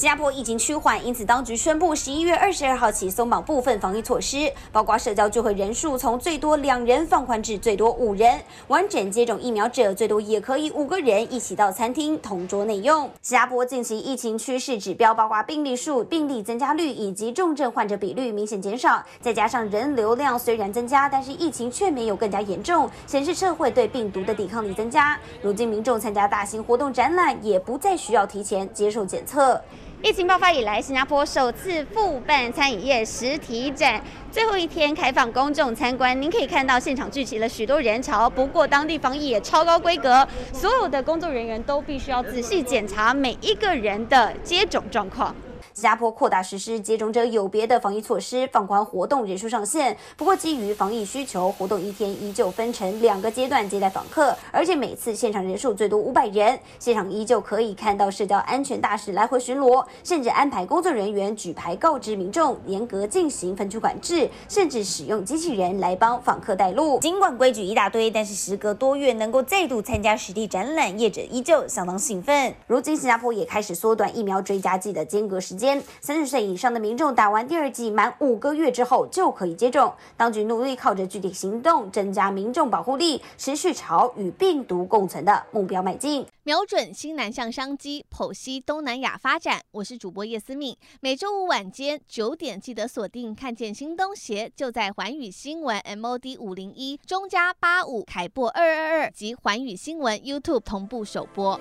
新加坡疫情趋缓，因此当局宣布十一月二十二号起松绑部分防疫措施，包括社交聚会人数从最多两人放宽至最多五人。完整接种疫苗者最多也可以五个人一起到餐厅同桌内用。新加坡近期疫情趋势指标，包括病例数、病例增加率以及重症患者比率明显减少，再加上人流量虽然增加，但是疫情却没有更加严重，显示社会对病毒的抵抗力增加。如今民众参加大型活动展览也不再需要提前接受检测。疫情爆发以来，新加坡首次复办餐饮业实体展，最后一天开放公众参观。您可以看到现场聚集了许多人潮，不过当地防疫也超高规格，所有的工作人员都必须要仔细检查每一个人的接种状况。新加坡扩大实施接种者有别的防疫措施，放宽活动人数上限。不过，基于防疫需求，活动一天依旧分成两个阶段接待访客，而且每次现场人数最多五百人。现场依旧可以看到社交安全大使来回巡逻，甚至安排工作人员举牌告知民众严格进行分区管制，甚至使用机器人来帮访客带路。尽管规矩一大堆，但是时隔多月能够再度参加实地展览，业者依旧相当兴奋。如今，新加坡也开始缩短疫苗追加剂的间隔时间。间三十岁以上的民众打完第二剂满五个月之后就可以接种。当局努力靠着具体行动增加民众保护力，持续朝与病毒共存的目标迈进。瞄准新南向商机，剖析东南亚发展。我是主播叶思敏，每周五晚间九点记得锁定。看见新东协就在环宇新闻 MOD 五零一中加八五凯擘二二二及环宇新闻 YouTube 同步首播。